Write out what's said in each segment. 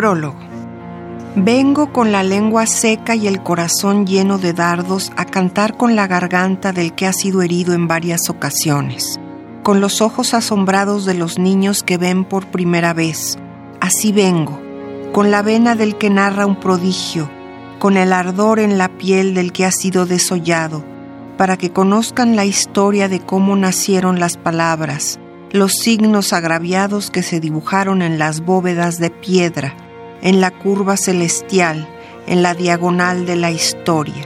Prólogo. Vengo con la lengua seca y el corazón lleno de dardos a cantar con la garganta del que ha sido herido en varias ocasiones, con los ojos asombrados de los niños que ven por primera vez. Así vengo, con la vena del que narra un prodigio, con el ardor en la piel del que ha sido desollado, para que conozcan la historia de cómo nacieron las palabras, los signos agraviados que se dibujaron en las bóvedas de piedra, en la curva celestial, en la diagonal de la historia,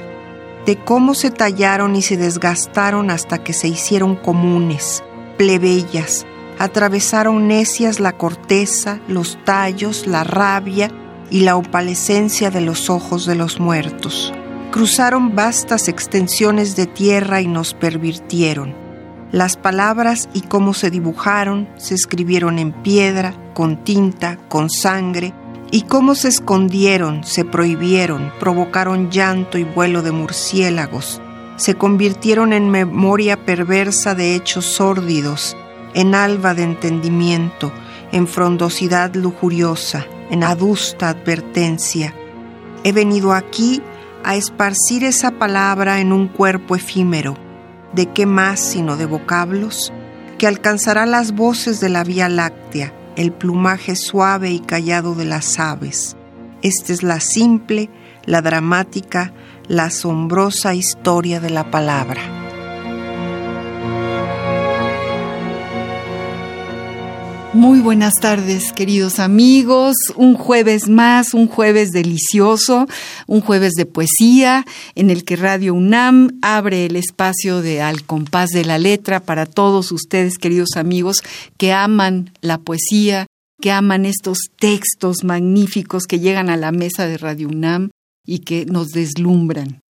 de cómo se tallaron y se desgastaron hasta que se hicieron comunes, plebeyas, atravesaron necias la corteza, los tallos, la rabia y la opalescencia de los ojos de los muertos. Cruzaron vastas extensiones de tierra y nos pervirtieron. Las palabras y cómo se dibujaron se escribieron en piedra, con tinta, con sangre, y cómo se escondieron, se prohibieron, provocaron llanto y vuelo de murciélagos, se convirtieron en memoria perversa de hechos sórdidos, en alba de entendimiento, en frondosidad lujuriosa, en adusta advertencia. He venido aquí a esparcir esa palabra en un cuerpo efímero. ¿De qué más sino de vocablos? Que alcanzará las voces de la Vía Láctea el plumaje suave y callado de las aves. Esta es la simple, la dramática, la asombrosa historia de la palabra. Muy buenas tardes, queridos amigos. Un jueves más, un jueves delicioso, un jueves de poesía en el que Radio UNAM abre el espacio de Al compás de la letra para todos ustedes, queridos amigos, que aman la poesía, que aman estos textos magníficos que llegan a la mesa de Radio UNAM y que nos deslumbran.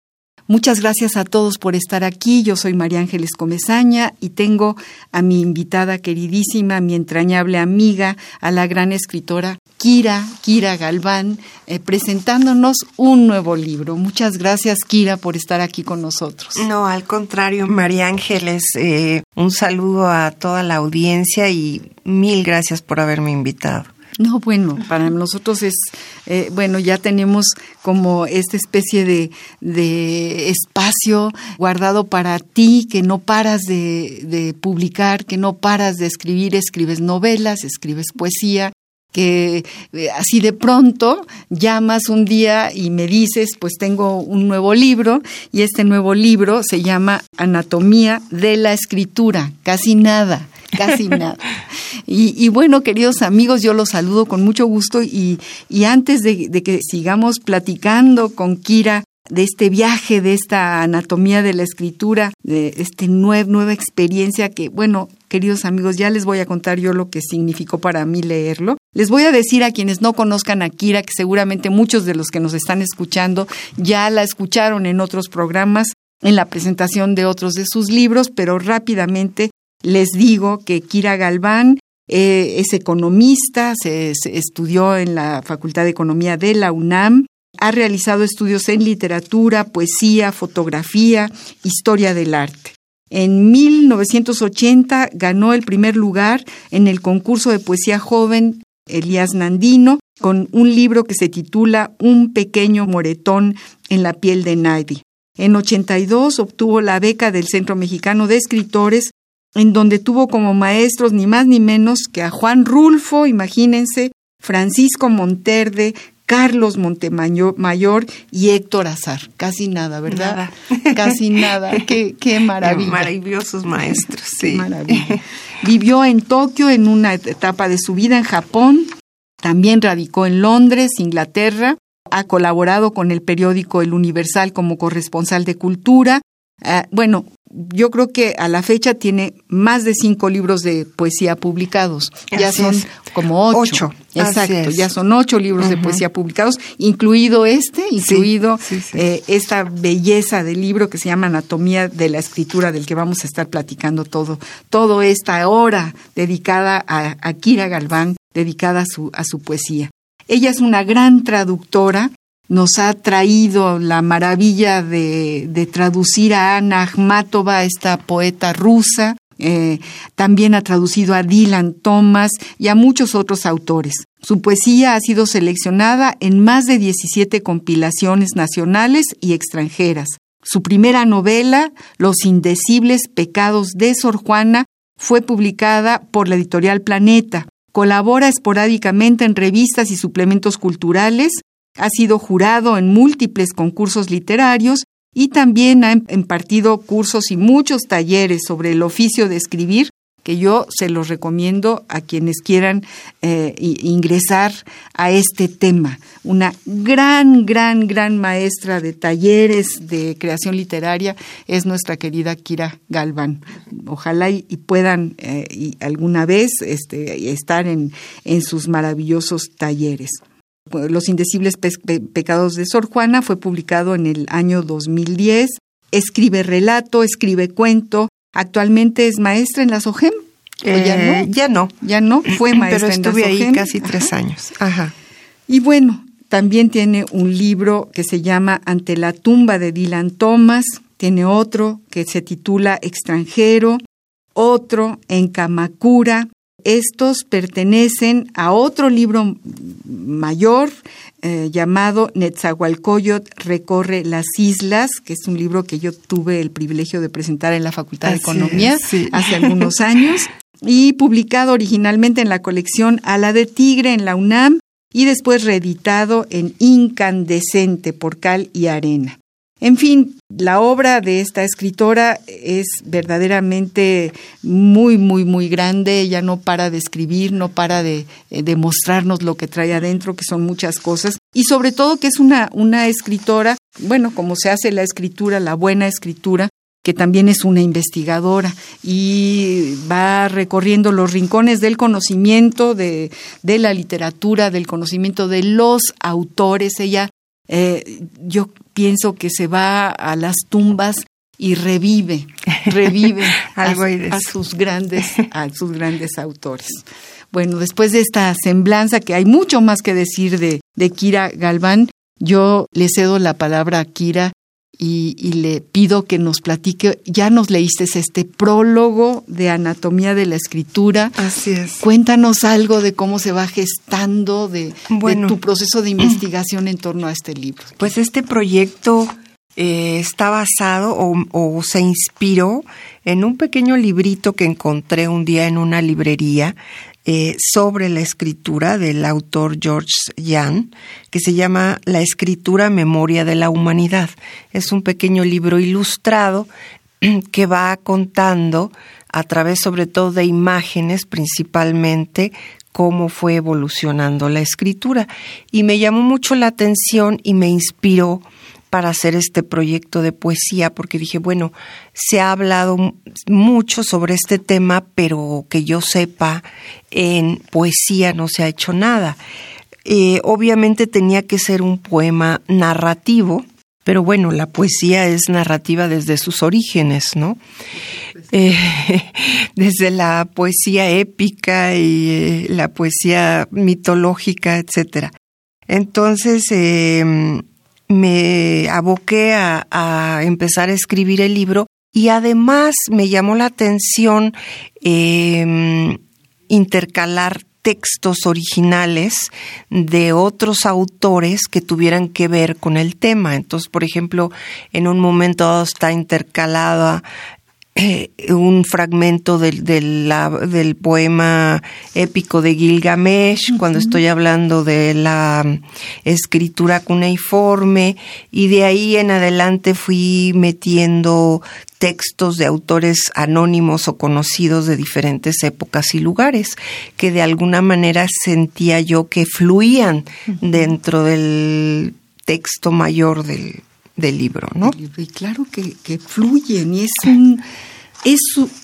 Muchas gracias a todos por estar aquí. Yo soy María Ángeles Comezaña y tengo a mi invitada queridísima, mi entrañable amiga, a la gran escritora Kira, Kira Galván, eh, presentándonos un nuevo libro. Muchas gracias, Kira, por estar aquí con nosotros. No, al contrario, María Ángeles, eh, un saludo a toda la audiencia y mil gracias por haberme invitado. No, bueno, para nosotros es, eh, bueno, ya tenemos como esta especie de, de, espacio guardado para ti, que no paras de, de publicar, que no paras de escribir, escribes novelas, escribes poesía, que eh, así de pronto llamas un día y me dices, pues tengo un nuevo libro y este nuevo libro se llama Anatomía de la Escritura, casi nada casi nada. Y, bueno, queridos amigos, yo los saludo con mucho gusto y, y antes de, de, que sigamos platicando con Kira de este viaje, de esta anatomía de la escritura, de esta nueva experiencia que, bueno, queridos amigos, ya les voy a contar yo lo que significó para mí leerlo. Les voy a decir a quienes no conozcan a Kira, que seguramente muchos de los que nos están escuchando ya la escucharon en otros programas, en la presentación de otros de sus libros, pero rápidamente les digo que Kira Galván eh, es economista, se, estudió en la Facultad de Economía de la UNAM, ha realizado estudios en literatura, poesía, fotografía, historia del arte. En 1980 ganó el primer lugar en el concurso de poesía joven Elías Nandino con un libro que se titula Un pequeño moretón en la piel de nadie. En 82 obtuvo la beca del Centro Mexicano de Escritores en donde tuvo como maestros ni más ni menos que a Juan Rulfo, imagínense, Francisco Monterde, Carlos Montemayor y Héctor Azar. Casi nada, ¿verdad? Casi nada. Qué, qué maravilla. Maravillosos maestros, sí. maravilla. Vivió en Tokio en una etapa de su vida, en Japón, también radicó en Londres, Inglaterra, ha colaborado con el periódico El Universal como corresponsal de cultura. Ah, bueno, yo creo que a la fecha tiene más de cinco libros de poesía publicados. Ya son como ocho. Exacto, ya son ocho libros de poesía publicados, incluido este, incluido eh, esta belleza del libro que se llama Anatomía de la Escritura, del que vamos a estar platicando todo, toda esta hora dedicada a, a Kira Galván, dedicada a su, a su poesía. Ella es una gran traductora, nos ha traído la maravilla de, traducir a Ana Akhmatova, esta poeta rusa. Eh, también ha traducido a Dylan Thomas y a muchos otros autores. Su poesía ha sido seleccionada en más de 17 compilaciones nacionales y extranjeras. Su primera novela, Los indecibles pecados de Sor Juana, fue publicada por la editorial Planeta. Colabora esporádicamente en revistas y suplementos culturales, ha sido jurado en múltiples concursos literarios y también ha impartido cursos y muchos talleres sobre el oficio de escribir que yo se los recomiendo a quienes quieran eh, ingresar a este tema. Una gran, gran, gran maestra de talleres de creación literaria es nuestra querida Kira Galván. Ojalá y, puedan eh, alguna vez este, estar en, en sus maravillosos talleres. Los indecibles pecados de Sor Juana fue publicado en el año 2010. Escribe relato, escribe cuento. Actualmente es maestra en la SOGEM. ya no? Eh, ya no. Ya no, fue maestra Pero estuve ahí casi tres años. Ajá. Y bueno, también tiene un libro que se llama Ante la tumba de Dylan Thomas. Tiene otro que se titula Extranjero. Otro en Kamakura estos pertenecen a otro libro mayor eh, llamado Netzahualcoyot recorre las islas, que es un libro que yo tuve el privilegio de presentar en la Facultad de Economía hace algunos años y publicado originalmente en la colección Ala de Tigre en la UNAM y después reeditado en Incandescente por Cal y Arena. En fin, la obra de esta escritora es verdaderamente muy, muy, muy grande. Ella no para de escribir, no para de, eh, mostrarnos lo que trae adentro, que son muchas cosas. Y sobre todo que es una, una escritora, bueno, como se hace la escritura, la buena escritura, que también es una investigadora y va recorriendo los rincones del conocimiento, de, de la literatura, del conocimiento de los autores. Ella eh, yo pienso que se va a las tumbas y revive, revive a, sus grandes, a sus grandes autores. Bueno, después de esta semblanza, que hay mucho más que decir de, de Kira Galván, yo le cedo la palabra a Kira y, le pido que nos platique. Ya nos leíste este prólogo de Anatomía de la Escritura. Así es. Cuéntanos algo de cómo se va gestando, de, tu proceso de investigación en torno a este libro. Pues este proyecto eh, está basado o, o, se inspiró en un pequeño librito que encontré un día en una librería eh, sobre la escritura del autor George Jan, que se llama La escritura Memoria de la Humanidad. Es un pequeño libro ilustrado que va contando a través sobre todo de imágenes principalmente cómo fue evolucionando la escritura. Y me llamó mucho la atención y me inspiró para hacer este proyecto de poesía, porque dije, bueno, se ha hablado mucho sobre este tema, pero que yo sepa, en poesía no se ha hecho nada. Eh, obviamente tenía que ser un poema narrativo, pero bueno, la poesía es narrativa desde sus orígenes, ¿no? Eh, desde la poesía épica y eh, la poesía mitológica, etcétera. Entonces, em, me aboqué a, empezar a escribir el libro y además me llamó la atención em, intercalar textos originales de otros autores que tuvieran que ver con el tema. Entonces, por ejemplo, en un momento está intercalada un fragmento del, del, del, poema épico de Gilgamesh, cuando estoy hablando de la escritura cuneiforme, y de ahí en adelante fui metiendo textos de autores anónimos o conocidos de diferentes épocas y lugares, que de alguna manera sentía yo que fluían dentro del texto mayor del, libro, ¿no? Y claro que, que fluyen y es un, es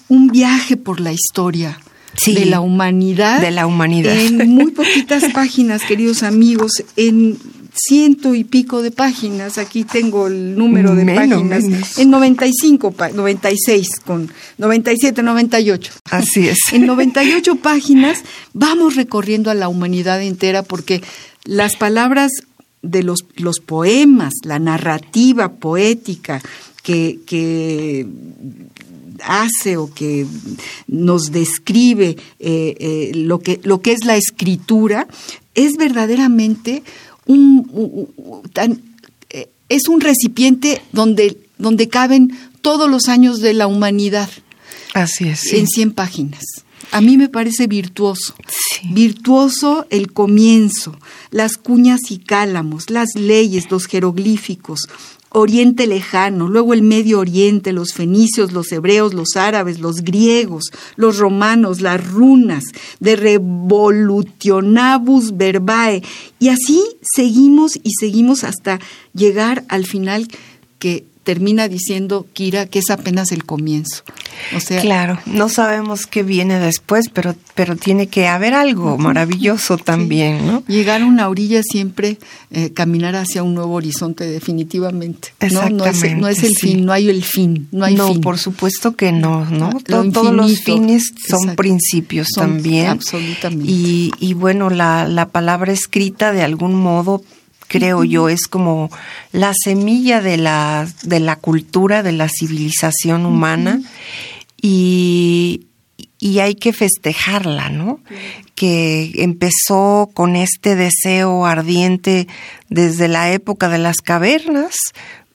un viaje por la historia. de la humanidad. De la humanidad. En muy poquitas páginas, queridos amigos, en ciento y pico de páginas, aquí tengo el número de páginas, en 95, 96, con 97, 98. Así es. En 98 páginas vamos recorriendo a la humanidad entera porque las palabras de los, los poemas, la narrativa poética que, que hace o que nos describe eh, eh, lo, que, lo que es la escritura, es verdaderamente eh, es un recipiente donde, donde caben todos los años de la humanidad. Así es. En 100 páginas. A mí me parece virtuoso. Virtuoso el comienzo, las cuñas y cálamos, las leyes, los jeroglíficos, Oriente lejano, luego el Medio Oriente, los fenicios, los hebreos, los árabes, los griegos, los romanos, las runas, de revolutionabus verbae. Y así seguimos y seguimos hasta llegar al final que termina diciendo Kira que es apenas el comienzo. O sea, claro, no sabemos qué viene después, pero pero tiene que haber algo maravilloso también, ¿no? Llegar a una orilla siempre eh, caminar hacia un nuevo horizonte definitivamente. Exactamente, no, es, el fin, no hay el fin, no hay no, por supuesto que no, ¿no? Todos los fines son principios también. Absolutamente. Y, y bueno, la, la palabra escrita de algún modo creo yo, es como la semilla de la, de la cultura, de la civilización humana y, y hay que festejarla, ¿no? Que empezó con este deseo ardiente desde la época de las cavernas,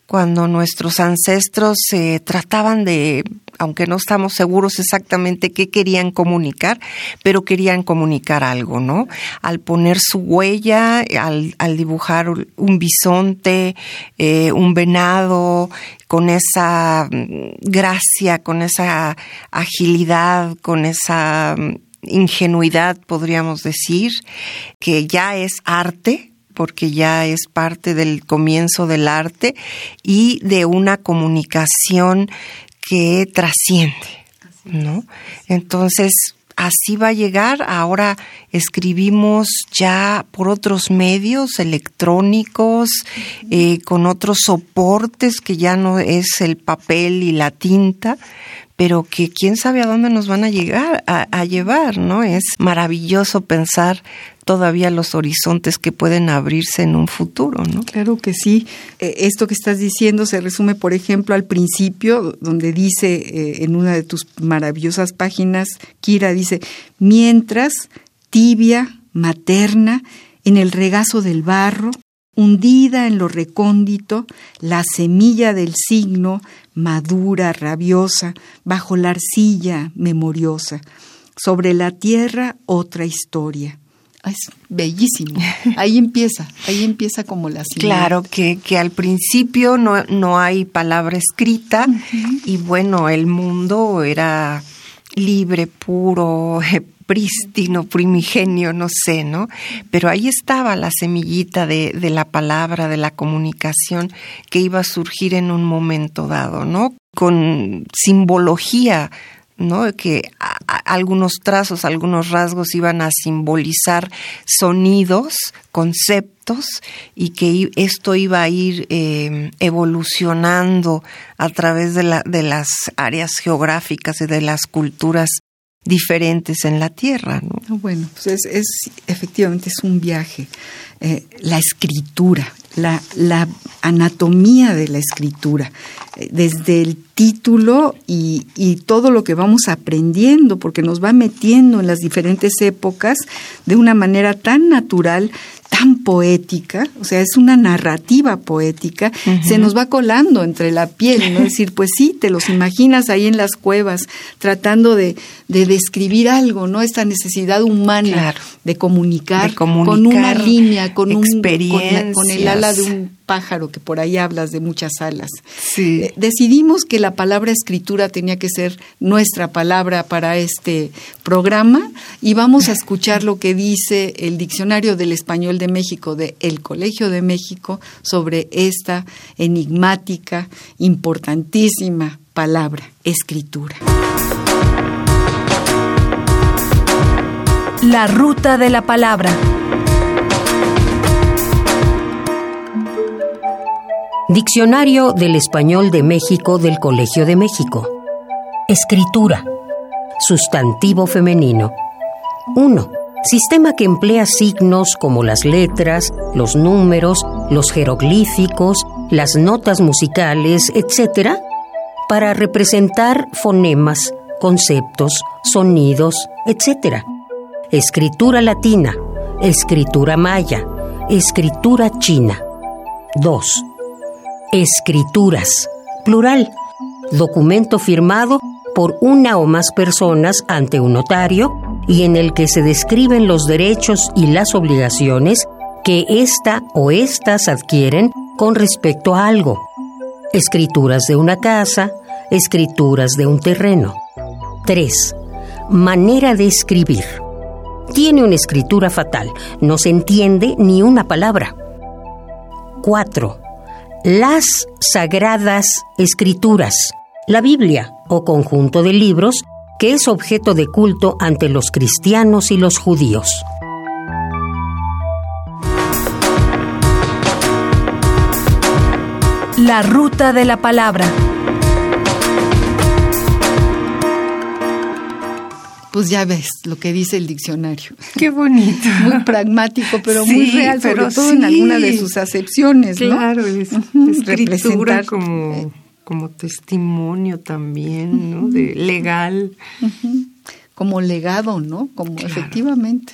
cuando nuestros ancestros se trataban de, aunque no estamos seguros exactamente qué querían comunicar, pero querían comunicar algo, ¿no? Al poner su huella, al, dibujar un bisonte, eh, un venado, con esa mm, gracia, con esa agilidad, con esa mm, ingenuidad, podríamos decir, que ya es arte, porque ya es parte del comienzo del arte y de una comunicación que trasciende, ¿no? Entonces, así va a llegar. Ahora escribimos ya por otros medios electrónicos, eh, con otros soportes que ya no es el papel y la tinta, pero que quién sabe a dónde nos van a llegar, a, llevar, ¿no? Es maravilloso pensar todavía los horizontes que pueden abrirse en un futuro, ¿no? Claro que sí. Eh, esto que estás diciendo se resume, por ejemplo, al principio, donde dice eh, en una de tus maravillosas páginas, Kira dice, mientras tibia, materna, en el regazo del barro, hundida en lo recóndito, la semilla del signo, madura, rabiosa, bajo la arcilla, memoriosa. Sobre la tierra, otra historia. Es bellísimo. Ahí empieza, ahí empieza como la Claro, que, que al principio no, no hay palabra escrita y bueno, el mundo era libre, puro, prístino, primigenio, no sé, ¿no? Pero ahí estaba la semillita de, de, la palabra, de la comunicación que iba a surgir en un momento dado, ¿no? Con simbología, ¿no? Que algunos trazos, algunos rasgos iban a simbolizar sonidos, conceptos, y que esto iba a ir eh, evolucionando a través de, la, de las áreas geográficas y de las culturas diferentes en la Tierra. ¿no? Ah, bueno, pues es, efectivamente es un viaje. Eh, la escritura, la, la, anatomía de la escritura, eh, desde el título y, y, todo lo que vamos aprendiendo, porque nos va metiendo en las diferentes épocas de una manera tan natural, tan poética, o sea, es una narrativa poética, se nos va colando entre la piel, ¿no? Es decir, pues sí, te los imaginas ahí en las cuevas tratando de, de describir algo, ¿no? Esta necesidad humana de, comunicar con una línea, con, un, con, el ala de un pájaro que por ahí hablas de muchas alas. Sí. Eh, decidimos que la palabra escritura tenía que ser nuestra palabra para este programa y vamos a escuchar lo que dice el Diccionario del Español de México de El Colegio de México sobre esta enigmática, importantísima palabra, escritura. La ruta de la palabra. Diccionario del Español de México del Colegio de México. Escritura. Sustantivo femenino. 1. Sistema que emplea signos como las letras, los números, los jeroglíficos, las notas musicales, etc., para representar fonemas, conceptos, sonidos, etc. Escritura latina, escritura maya, escritura china. 2. Escrituras, plural, documento firmado por una o más personas ante un notario y en el que se describen los derechos y las obligaciones que ésta o éstas adquieren con respecto a algo. Escrituras de una casa, escrituras de un terreno. 3. Manera de escribir. Tiene una escritura fatal, no se entiende ni una palabra. 4 las sagradas escrituras, la Biblia o conjunto de libros que es objeto de culto ante los cristianos y los judíos. La ruta de la palabra. Pues ya ves lo que dice el diccionario. Qué bonito. Muy pragmático, pero Sí, muy real, pero sobre todo en alguna de sus acepciones, ¿no? Claro, es Ujú, escritura representar, eh, como, como testimonio también, ¿no? De legal. como legado, ¿no? Como efectivamente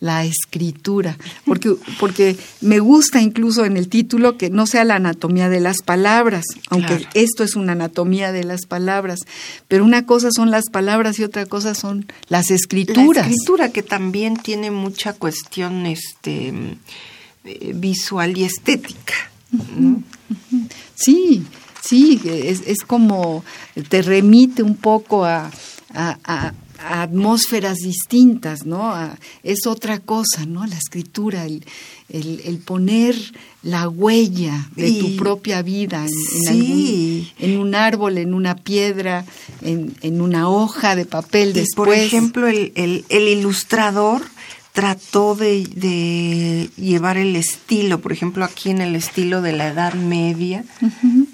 la escritura, porque porque me gusta incluso en el título que no sea la anatomía de las palabras, aunque Claro. esto es una anatomía de las palabras, pero una cosa son las palabras y otra cosa son las escrituras. La escritura que también tiene mucha cuestión este eh, visual y estética. ¿no? Sí, sí, es, es como te remite un poco a, a- a- a atmósferas distintas, ¿no? A- es otra cosa, ¿no? La escritura, el, el- el poner la huella de Y- tu propia vida en, en Sí. algún- en un árbol, en una piedra, en, en una hoja de papel Y después. por ejemplo, el, el- el ilustrador trató de, de llevar el estilo, por ejemplo, aquí en el estilo de la Edad Media,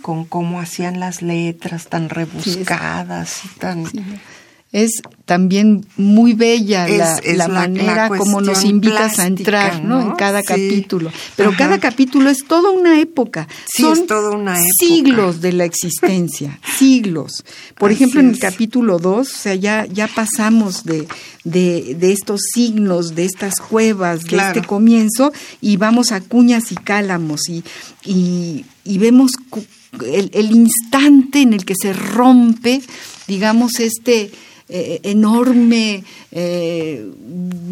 con cómo hacían las letras tan rebuscadas y tan... Sí. Es también muy bella Es- la, es la manera la como nos invitas a entrar ¿no? ¿no? en cada Sí. capítulo. Pero Ajá. cada capítulo es toda una época. Sí, Son es toda una época. siglos de la existencia, siglos. Por Así ejemplo, en el capítulo 2, o sea, ya, ya pasamos de, de, de estos signos, de estas cuevas, Claro. de este comienzo, y vamos a cuñas y cálamos, y, y, y vemos el, el instante en el que se rompe, digamos, este eh, enorme eh,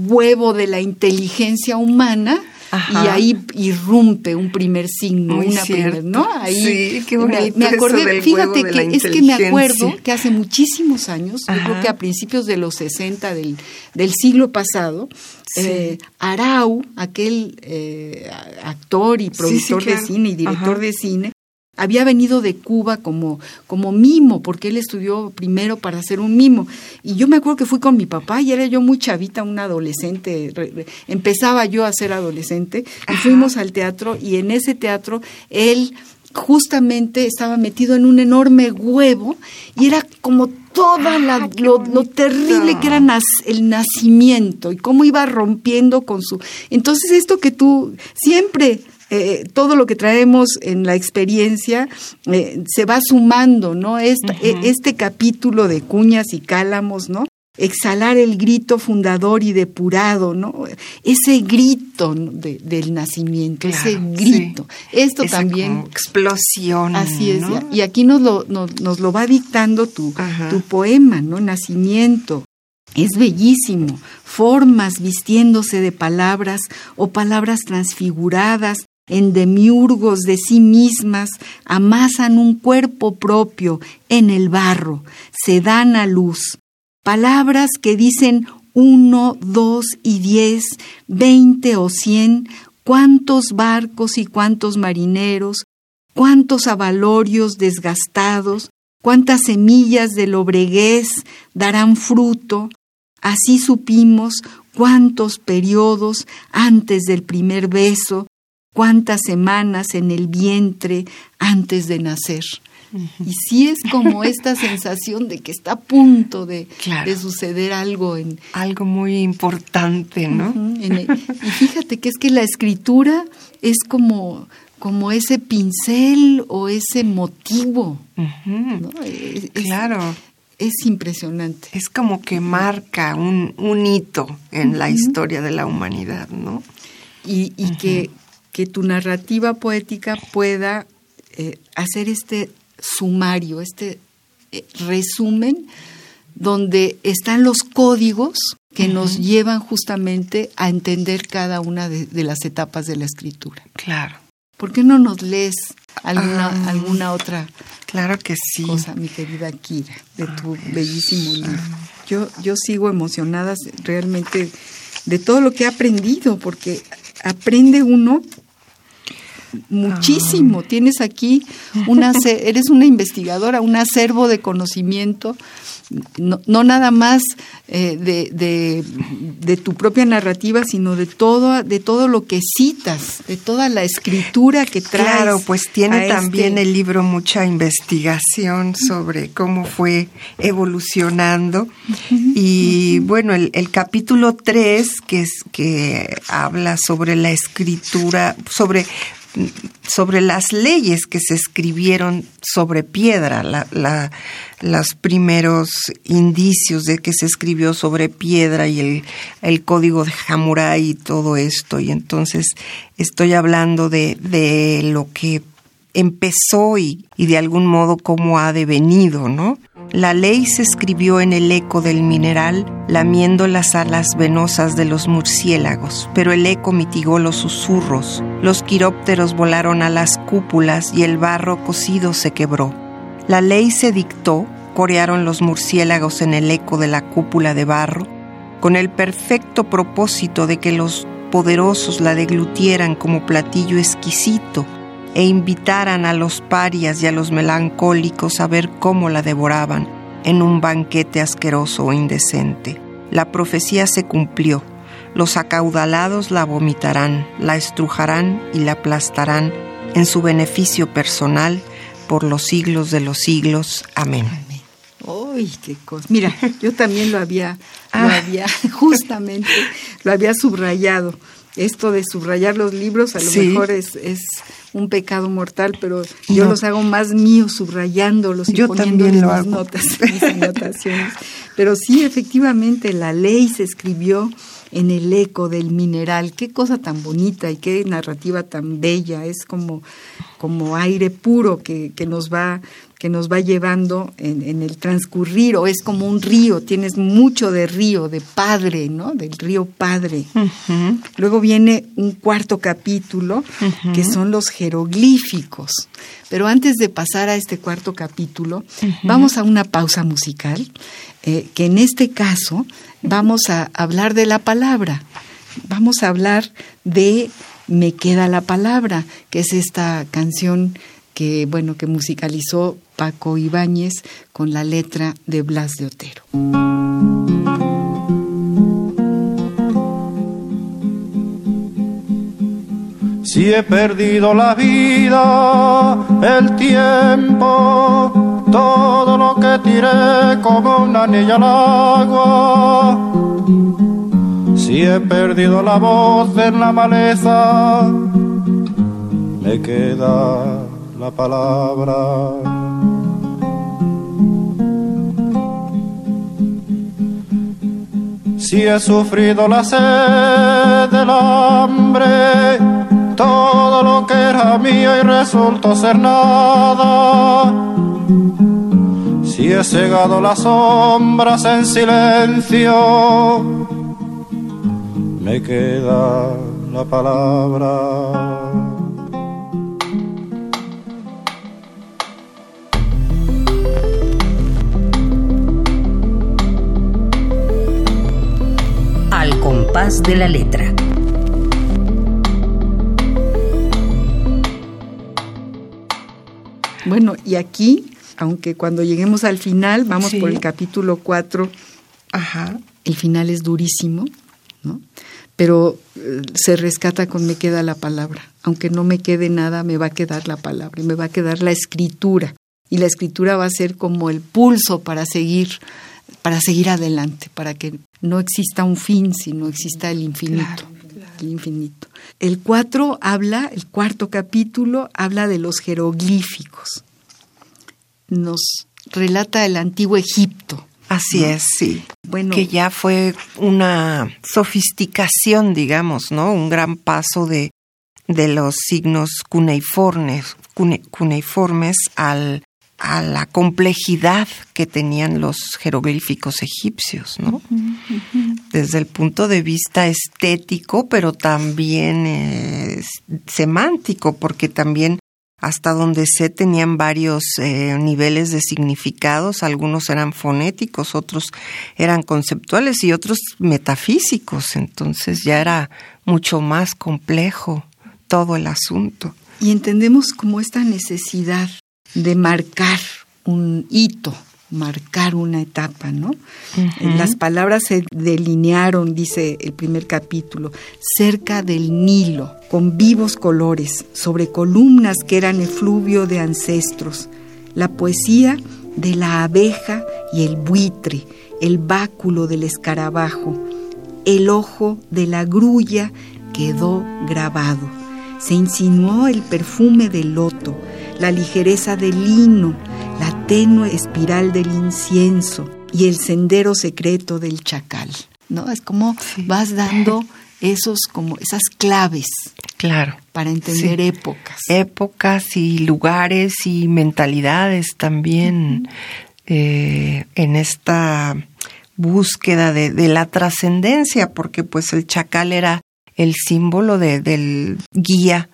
huevo de la inteligencia humana. Ajá. Y ahí irrumpe un primer signo, Muy una primer, ¿no? Ahí Sí, qué me- bonito me, eso acordé, del fíjate huevo de la que es que me acuerdo que hace muchísimos años, yo creo que a principios de los 60 del, del siglo pasado, Sí. eh, Arau, aquel eh, actor y sí, productor claro. de cine y director Ajá. de cine, había venido de Cuba como, como mimo, porque él estudió primero para ser un mimo. Y yo me acuerdo que fui con mi papá y era yo muy chavita, una adolescente, re- re- empezaba yo a ser adolescente, y Ajá. fuimos al teatro y en ese teatro él justamente estaba metido en un enorme huevo y era como toda la, Ah, qué lo, terrible que era nas- el nacimiento y cómo iba rompiendo con su... Entonces esto que tú siempre... eh, todo lo que traemos en la experiencia eh, se va sumando, ¿no? Esta- e- Este capítulo de cuñas y cálamos, ¿no? Exhalar el grito fundador y depurado, ¿no? Ese grito del nacimiento, ese grito. sí. Esto Esa también como explosión. Así es, ¿no? y aquí nos lo, nos, nos lo va dictando tu, Ajá. tu poema, ¿no? Nacimiento. Es bellísimo. Formas vistiéndose de palabras o palabras transfiguradas en demiurgos de sí mismas, amasan un cuerpo propio en el barro, se dan a luz. Palabras que dicen uno, dos y diez, veinte o cien, cuántos barcos y cuántos marineros, cuántos avalorios desgastados, cuántas semillas de lobreguez darán fruto. Así supimos cuántos periodos antes del primer beso, cuántas semanas en el vientre antes de nacer. Y sí es como esta sensación de que está a punto de, suceder algo en algo muy importante, ¿no? y fíjate que es que la escritura es como como ese pincel o ese motivo. claro. Es impresionante. Es como que marca un, un hito en la historia de la humanidad, ¿no? Y, que, que, tu narrativa poética pueda eh, hacer este sumario, este eh, resumen donde están los códigos que nos llevan justamente a entender cada una de, las etapas de la escritura. Claro. ¿Por qué no nos lees alguna, ah, alguna otra claro que sí. cosa, mi querida Kira, de tu bellísimo libro? Yo, yo sigo emocionada realmente de todo lo que he aprendido, porque aprende uno muchísimo. Ah. Tienes aquí una, eres una investigadora, un acervo de conocimiento no, nada más eh, de, de, tu propia narrativa, sino de todo, de todo lo que citas, de toda la escritura que traes. Claro, pues tiene también este el libro mucha investigación sobre cómo fue evolucionando. Y bueno, el, el capítulo 3, que, es, que habla sobre la escritura, sobre sobre las leyes que se escribieron sobre piedra, la, los primeros indicios de que se escribió sobre piedra y el, el código de Hammurabi y todo esto. Y entonces estoy hablando de, de lo que empezó y, y de algún modo cómo ha devenido, ¿no? La ley se escribió en el eco del mineral, lamiendo las alas venosas de los murciélagos, pero el eco mitigó los susurros. Los quirópteros volaron a las cúpulas y el barro cocido se quebró. La ley se dictó, corearon los murciélagos en el eco de la cúpula de barro, con el perfecto propósito de que los poderosos la deglutieran como platillo exquisito e invitaran a los parias y a los melancólicos a ver cómo la devoraban en un banquete asqueroso o indecente. La profecía se cumplió. Los acaudalados la vomitarán, la estrujarán y la aplastarán en su beneficio personal por los siglos de los siglos. Amén. Uy, qué cosa. Mira, yo también lo había, lo ah. había, justamente, lo había subrayado. Esto de subrayar los libros a lo mejor es, es un pecado mortal, pero yo los hago más míos subrayándolos y yo también lo mis notas, mis anotaciones. Pero sí, efectivamente, la ley se escribió en el eco del mineral. Qué cosa tan bonita y qué narrativa tan bella. Es como, como aire puro que, que nos va que nos va llevando en, el transcurrir, o es como un río, tienes mucho de río, de padre, ¿no? Del río padre. Luego viene un cuarto capítulo, que son los jeroglíficos. Pero antes de pasar a este cuarto capítulo, vamos a una pausa musical, eh, que en este caso vamos a hablar de la palabra. Vamos a hablar de Me queda la palabra, que es esta canción que bueno que musicalizó Paco Ibáñez con la letra de Blas de Otero. Si he perdido la vida, el tiempo, todo lo que tiré como una anilla al agua. Si he perdido la voz en la maleza, me queda la palabra. Si he sufrido la sed del hambre, todo lo que era mío y resultó ser nada. Si he cegado las sombras en silencio, me queda la palabra. Compás de la letra. Bueno, y aquí, aunque cuando lleguemos al final, vamos por el capítulo 4, Ajá. el final es durísimo, ¿no? Pero eh, se rescata con me queda la palabra. Aunque no me quede nada, me va a quedar la palabra, y me va a quedar la escritura. Y la escritura va a ser como el pulso para seguir, para seguir adelante, para que no exista un fin, sino exista el infinito. El infinito. El 4 habla, el cuarto capítulo habla de los jeroglíficos. Nos relata el antiguo Egipto. Así es, sí. Bueno, que ya fue una sofisticación, digamos, ¿no? Un gran paso de, de los signos cuneiformes, cune- cuneiformes al, a la complejidad que tenían los jeroglíficos egipcios, ¿no? Desde el punto de vista estético, pero también eh, semántico, porque también hasta donde sé tenían varios eh, niveles de significados, algunos eran fonéticos, otros eran conceptuales y otros metafísicos, entonces ya era mucho más complejo todo el asunto. y entendemos como esta necesidad de marcar un hito, marcar una etapa, ¿no? Las palabras se delinearon, dice el primer capítulo, cerca del Nilo, con vivos colores, sobre columnas que eran efluvio de ancestros. La poesía de la abeja y el buitre, el báculo del escarabajo, el ojo de la grulla quedó grabado. Se insinuó el perfume del loto, la ligereza del lino, la tenue espiral del incienso y el sendero secreto del chacal. ¿No? Es como vas dando esos como esas claves Claro. para entender Sí. épocas. Épocas y lugares y mentalidades también eh, en esta búsqueda de, de la trascendencia, porque pues el chacal era el símbolo de, del guía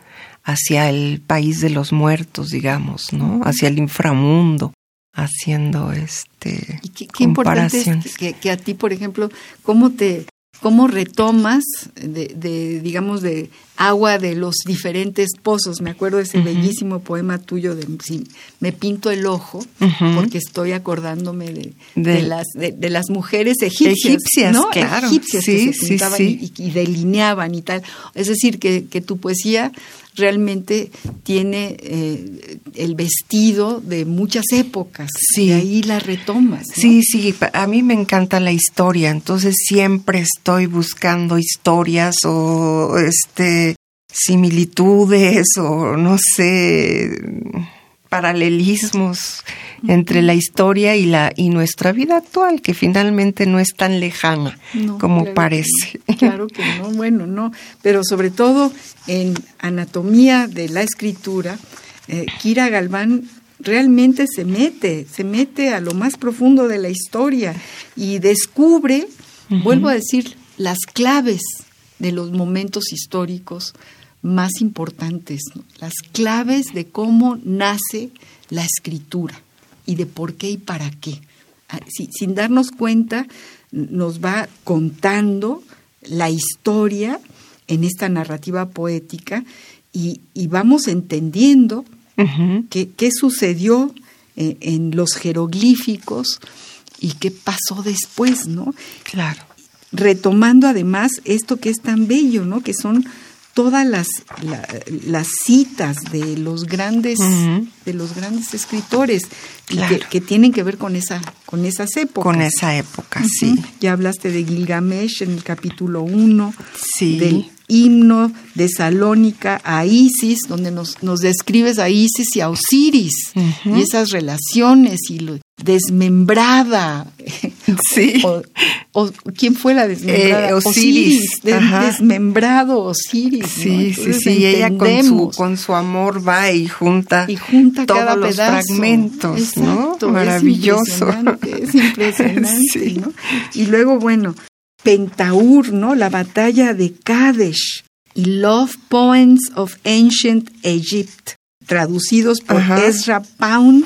hacia el país de los muertos, digamos, ¿no? Hacia el inframundo, haciendo este Y qué, qué importante es comparaciones. que, que a ti, por ejemplo, cómo te cómo retomas de, de, digamos de agua de los diferentes pozos. Me acuerdo de ese bellísimo poema tuyo de si me pinto el ojo porque estoy acordándome de, De- de las de, de las mujeres egipcias, Egipcias, ¿no? claro. egipcias Sí, que se sí, pintaban sí. Y, y delineaban y tal. Es decir, que, que tu poesía realmente tiene eh, el vestido de muchas épocas. Sí. Y ahí la retomas. ¿no? Sí, sí, a mí me encanta la historia, entonces siempre estoy buscando historias o este similitudes o no sé paralelismos entre la historia y la y nuestra vida actual que finalmente no es tan lejana No, como claro parece. claro que no, bueno, no, pero sobre todo en anatomía de la escritura, eh, Kira Galván realmente se mete, se mete a lo más profundo de la historia y descubre, vuelvo a decir, las claves de los momentos históricos más importantes, ¿no? las claves de cómo nace la escritura y de por qué y para qué. Ah, si- sin darnos cuenta, nos va contando la historia en esta narrativa poética y, y vamos entendiendo qué, qué sucedió eh, en los jeroglíficos y qué pasó después, ¿no? Claro. retomando además esto que es tan bello, ¿no? Que son todas las, la- las citas de los grandes, de los grandes escritores Claro. que, que tienen que ver con esa, con esas épocas. Con esa época, sí. Ya hablaste de Gilgamesh en el capítulo 1, Sí. del himno de Salónica a Isis, donde nos, nos describes a Isis y a Osiris y esas relaciones y lo desmembrada. Sí. O, o- ¿Quién fue la desmembrada? Eh, Osiris, de- ajá. desmembrado Osiris. ¿no? Sí, sí, Entonces sí, ella con su, con su amor va y junta, y junta todos cada los pedazo. fragmentos, Exacto, ¿no? Maravilloso. Es impresionante, es impresionante, Sí. ¿no? Y luego, bueno, Pentaur, ¿no? La batalla de Kadesh y Love Poems of Ancient Egypt, traducidos por Ajá. Ezra Pound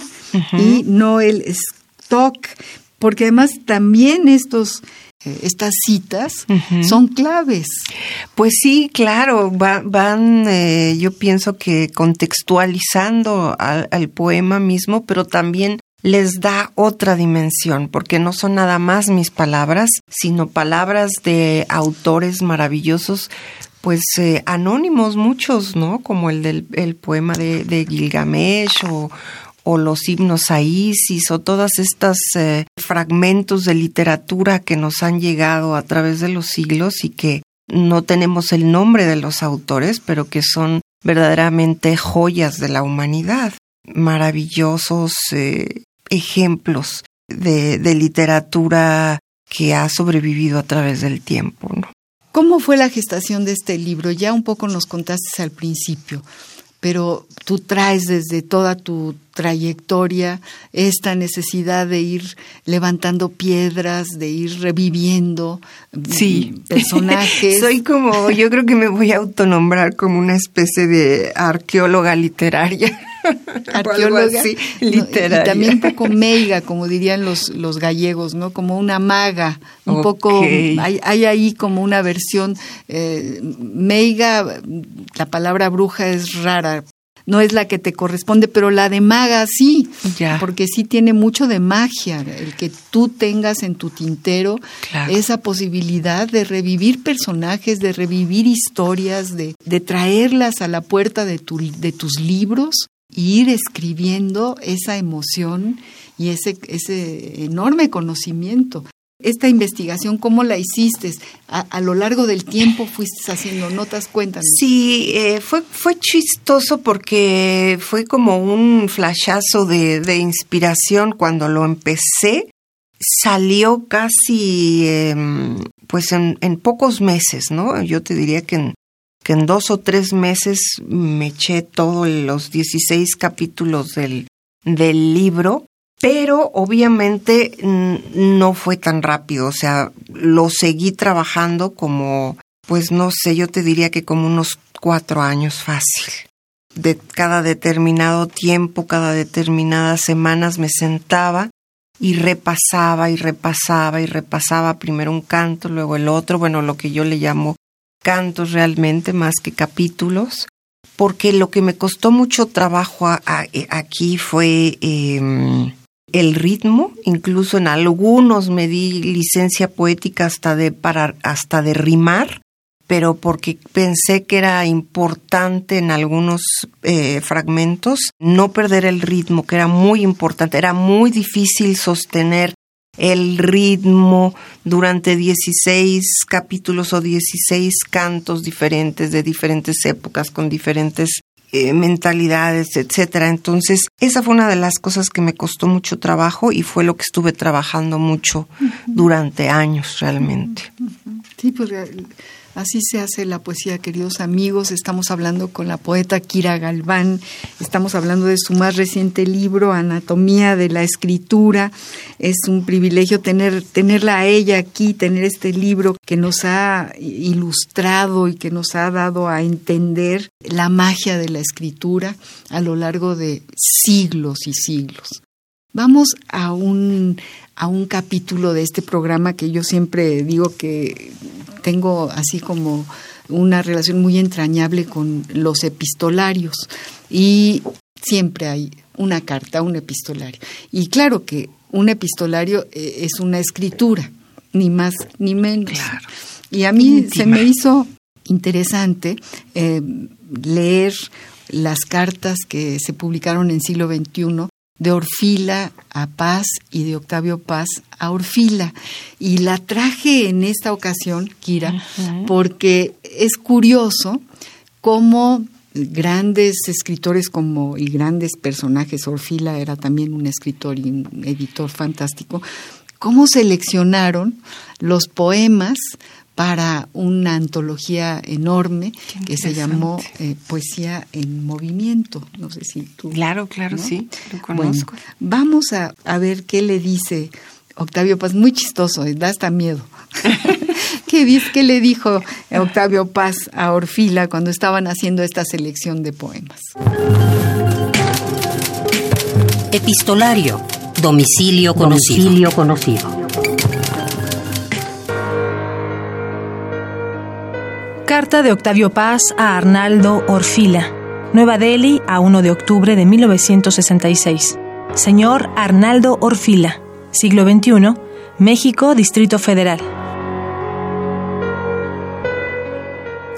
y Noel Stock, porque además también estos eh, estas citas son claves. Pues sí, claro, van, eh, yo pienso que contextualizando al, poema mismo, pero también les da otra dimensión, porque no son nada más mis palabras, sino palabras de autores maravillosos, pues eh, anónimos muchos, ¿no? Como el del el poema de, de Gilgamesh o, o los himnos a Isis o todas estas eh, fragmentos de literatura que nos han llegado a través de los siglos y que no tenemos el nombre de los autores, pero que son verdaderamente joyas de la humanidad, maravillosos eh, ejemplos de, literatura que ha sobrevivido a través del tiempo. ¿Cómo fue la gestación de este libro? Ya un poco nos contaste al principio, pero tú traes desde toda tu trayectoria esta necesidad de ir levantando piedras, de ir reviviendo sí. personajes. Soy como, yo creo que me voy a autonombrar como una especie de arqueóloga literaria. arqueóloga sí, literaria. y también un poco meiga, como dirían los, los gallegos, ¿no? Como una maga, un poco, hay, hay, ahí como una versión, eh, meiga, la palabra bruja es rara, no es la que te corresponde, pero la de maga sí, porque sí tiene mucho de magia, el que tú tengas en tu tintero esa posibilidad de revivir personajes, de revivir historias, de, de traerlas a la puerta de, tu, de tus libros e ir escribiendo esa emoción y ese, ese enorme conocimiento esta investigación, ¿cómo la hiciste? A, lo largo del tiempo fuiste haciendo notas, cuéntanos. Sí, eh, fue, fue chistoso porque fue como un flashazo de, inspiración cuando lo empecé. Salió casi, em, pues en, pocos meses, ¿no? Yo te diría que en, que en dos o tres meses me eché todos los 16 capítulos del, del libro pero obviamente no fue tan rápido, o sea, lo seguí trabajando como, pues no sé, yo te diría que como unos cuatro años fácil. De cada determinado tiempo, cada determinadas semanas me sentaba y repasaba y repasaba y repasaba primero un canto, luego el otro, bueno, lo que yo le llamo cantos realmente más que capítulos, porque lo que me costó mucho trabajo aquí fue... Em, el ritmo, incluso en algunos me di licencia poética hasta de para hasta de rimar, pero porque pensé que era importante en algunos eh, fragmentos no perder el ritmo, que era muy importante, era muy difícil sostener el ritmo durante 16 capítulos o 16 cantos diferentes de diferentes épocas con diferentes eh, mentalidades, etcétera. Entonces, esa fue una de las cosas que me costó mucho trabajo y fue lo que estuve trabajando mucho durante años realmente. Sí, pues Así se hace la poesía, queridos amigos. Estamos hablando con la poeta Kira Galván. Estamos hablando de su más reciente libro, Anatomía de la Escritura. Es un privilegio tener, tenerla a ella aquí, tener este libro que nos ha ilustrado y que nos ha dado a entender la magia de la escritura a lo largo de siglos y siglos. Vamos a un, a un capítulo de este programa que yo siempre digo que tengo así como una relación muy entrañable con los epistolarios y siempre hay una carta, un epistolario. Y claro que un epistolario eh, es una escritura, ni más ni menos. Y a mí se me hizo interesante eh, leer las cartas que se publicaron en siglo XXI de Orfila a Paz y de Octavio Paz a Orfila. Y la traje en esta ocasión, Kira, porque es curioso cómo grandes escritores como y grandes personajes, Orfila era también un escritor y un editor fantástico, cómo seleccionaron los poemas para una antología enorme que se llamó eh, Poesía en Movimiento. No sé si tú. Claro, claro, sí, lo conozco. vamos a, ver qué le dice Octavio Paz, muy chistoso, da hasta miedo. ¿Qué, dice, ¿Qué le dijo Octavio Paz a Orfila cuando estaban haciendo esta selección de poemas? Epistolario, domicilio conocido. Domicilio conocido. De Octavio Paz a Arnaldo Orfila. Nueva Delhi, a 1 de octubre de 1966. Señor Arnaldo Orfila, siglo XXI, México, Distrito Federal.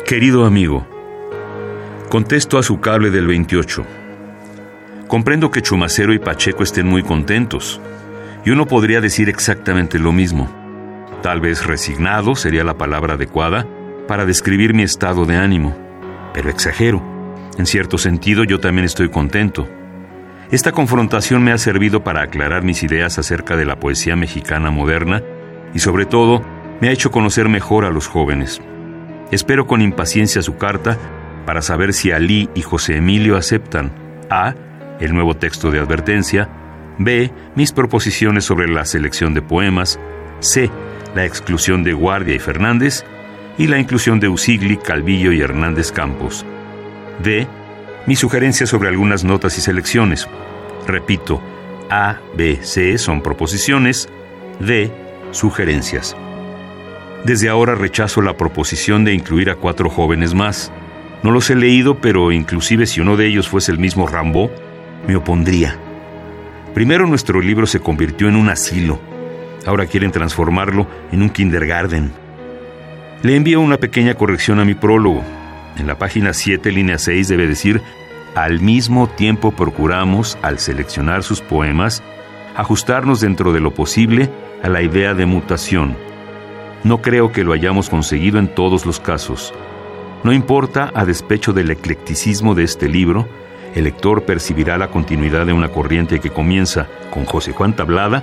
Querido amigo, contesto a su cable del 28. Comprendo que Chumacero y Pacheco estén muy contentos, y uno podría decir exactamente lo mismo. Tal vez resignado sería la palabra adecuada para describir mi estado de ánimo, pero exagero. En cierto sentido yo también estoy contento. Esta confrontación me ha servido para aclarar mis ideas acerca de la poesía mexicana moderna y sobre todo me ha hecho conocer mejor a los jóvenes. Espero con impaciencia su carta para saber si Alí y José Emilio aceptan A. el nuevo texto de advertencia, B. mis proposiciones sobre la selección de poemas, C. la exclusión de Guardia y Fernández y la inclusión de Usigli, Calvillo y Hernández Campos. D mis sugerencias sobre algunas notas y selecciones. Repito, A, B, C son proposiciones, D, sugerencias. Desde ahora rechazo la proposición de incluir a cuatro jóvenes más. No los he leído, pero inclusive si uno de ellos fuese el mismo Rambo, me opondría. Primero nuestro libro se convirtió en un asilo. Ahora quieren transformarlo en un kindergarten. Le envío una pequeña corrección a mi prólogo. En la página 7, línea 6, debe decir, al mismo tiempo procuramos, al seleccionar sus poemas, ajustarnos dentro de lo posible a la idea de mutación. No creo que lo hayamos conseguido en todos los casos. No importa, a despecho del eclecticismo de este libro, el lector percibirá la continuidad de una corriente que comienza con José Juan Tablada,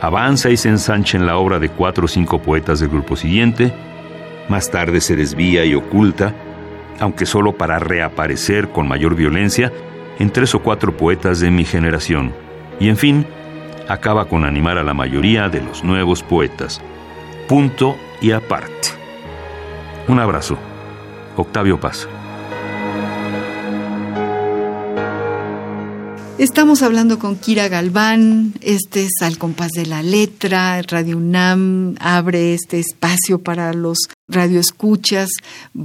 avanza y se ensancha en la obra de cuatro o cinco poetas del grupo siguiente, más tarde se desvía y oculta, aunque solo para reaparecer con mayor violencia en tres o cuatro poetas de mi generación, y en fin, acaba con animar a la mayoría de los nuevos poetas. Punto y aparte. Un abrazo. Octavio Paz. Estamos hablando con Kira Galván, este es Al compás de la letra, Radio UNAM abre este espacio para los radioescuchas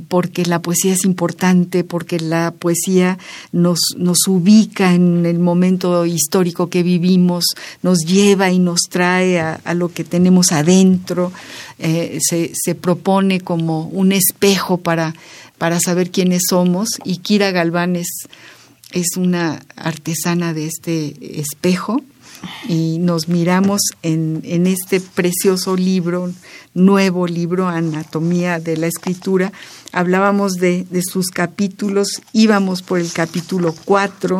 porque la poesía es importante, porque la poesía nos, nos ubica en el momento histórico que vivimos, nos lleva y nos trae a, lo que tenemos adentro, eh, se, se propone como un espejo para, para saber quiénes somos y Kira Galván es es una artesana de este espejo y nos miramos en, en, este precioso libro, nuevo libro, Anatomía de la Escritura. Hablábamos de, de sus capítulos, íbamos por el capítulo 4,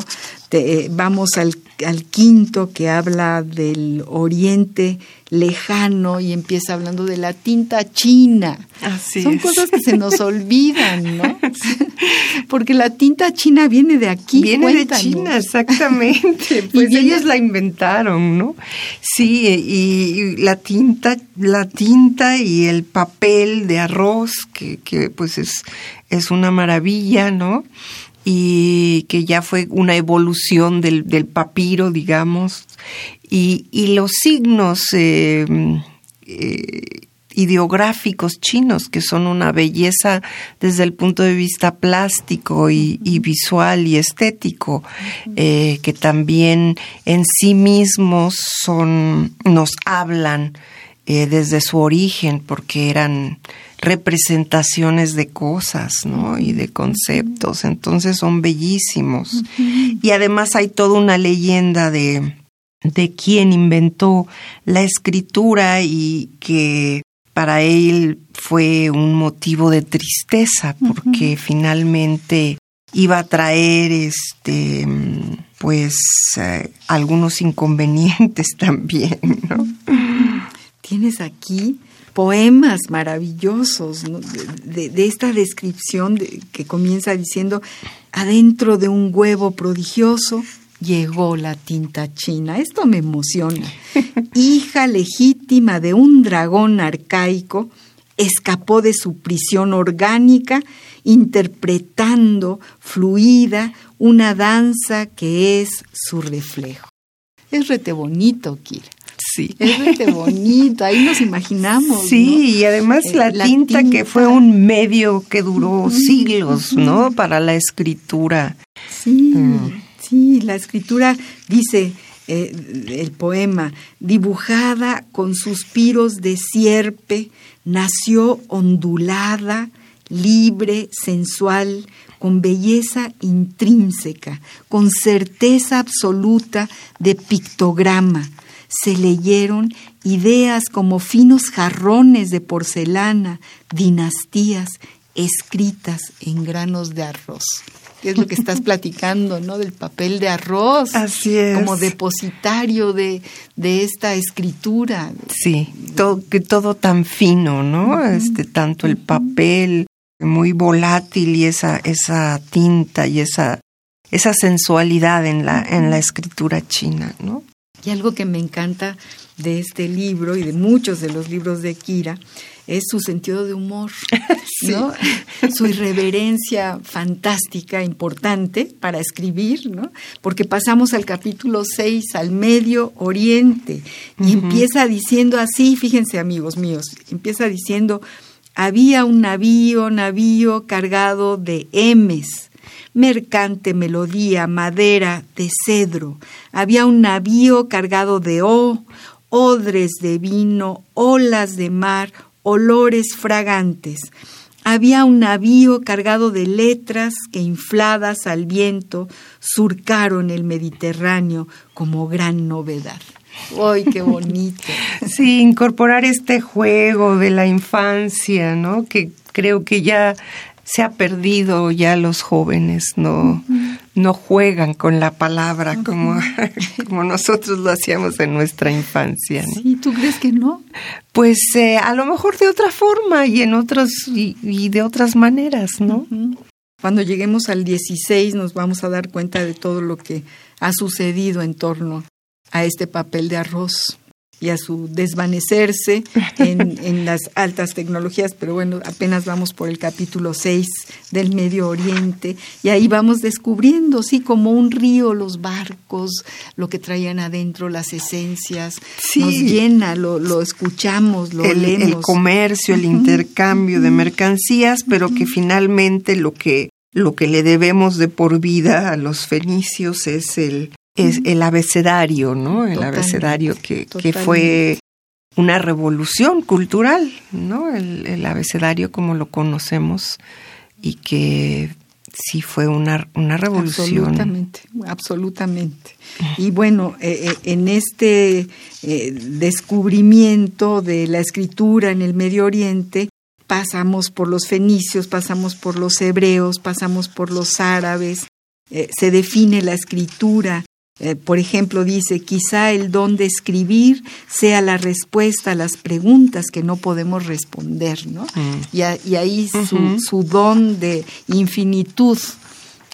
eh, vamos al, al, quinto que habla del oriente lejano y empieza hablando de la tinta china. Son cosas que se nos olvidan, ¿no? Porque la tinta china viene de aquí. Viene de China, exactamente. Pues ellos la inventaron, ¿no? Sí, y, la tinta, la tinta y el papel de arroz, que, que pues es, es una maravilla, ¿no? Y que ya fue una evolución del, del papiro, digamos, y, y los signos eh, eh, ideográficos chinos, que son una belleza desde el punto de vista plástico y, visual y estético, eh, que también en sí mismos son, nos hablan desde su origen, porque eran representaciones de cosas, ¿no? Y de conceptos, entonces son bellísimos. Y además hay toda una leyenda de, de quién inventó la escritura y que para él fue un motivo de tristeza porque finalmente iba a traer este pues eh, algunos inconvenientes también, ¿no? Tienes aquí poemas maravillosos de, esta descripción que comienza diciendo, adentro de un huevo prodigioso llegó la tinta china. Esto me emociona. Hija legítima de un dragón arcaico, escapó de su prisión orgánica, interpretando fluida una danza que es su reflejo. Es rete bonito, Kira. Sí. Es bonito, ahí nos imaginamos. Sí, y además eh, la, tinta, que fue un medio que duró siglos, ¿no? Para la escritura. Sí, mm. sí, la escritura dice eh, el poema, dibujada con suspiros de sierpe, nació ondulada, libre, sensual, con belleza intrínseca, con certeza absoluta de pictograma. Se leyeron ideas como finos jarrones de porcelana, dinastías escritas en granos de arroz que es lo que estás platicando, ¿no? Del papel de arroz. Así es. Como depositario de, de esta escritura. Sí, todo, que todo tan fino, ¿no? Este, tanto el papel muy volátil y esa, esa tinta y esa, esa sensualidad en la, en la escritura china, ¿no? Y algo que me encanta de este libro y de muchos de los libros de Kira es su sentido de humor, ¿no? su irreverencia fantástica, importante para escribir, ¿no? porque pasamos al capítulo 6, al Medio Oriente, y empieza diciendo así, fíjense amigos míos, empieza diciendo, había un navío, navío cargado de emes, mercante melodía, madera de cedro. Había un navío cargado de O, odres de vino, olas de mar, olores fragantes. Había un navío cargado de letras que infladas al viento surcaron el Mediterráneo como gran novedad. ¡Ay, qué bonito! Sí, incorporar este juego de la infancia, ¿no? Que creo que ya se ha perdido ya los jóvenes, no, no juegan con la palabra como, como nosotros lo hacíamos en nuestra infancia. ¿no? ¿tú crees que no? Pues eh, a lo mejor de otra forma y en otros y, de otras maneras, ¿no? Cuando lleguemos al 16 nos vamos a dar cuenta de todo lo que ha sucedido en torno a este papel de arroz y a su desvanecerse en, las altas tecnologías, pero bueno, apenas vamos por el capítulo 6 del Medio Oriente y ahí vamos descubriendo, sí, como un río, los barcos, lo que traían adentro, las esencias, nos llena, lo, lo escuchamos, lo leemos. El comercio, el intercambio de mercancías, pero que finalmente lo que lo que le debemos de por vida a los fenicios es el, es el abecedario, ¿no? El abecedario que, que, fue una revolución cultural, ¿no? El, el, abecedario como lo conocemos y que sí fue una, una revolución. Absolutamente, absolutamente. Y bueno, eh, eh, en este eh, descubrimiento de la escritura en el Medio Oriente, pasamos por los fenicios, pasamos por los hebreos, pasamos por los árabes, se define la escritura eh, por ejemplo, dice, quizá el don de escribir sea la respuesta a las preguntas que no podemos responder, ¿no? Mm. Y, ahí su, don de infinitud,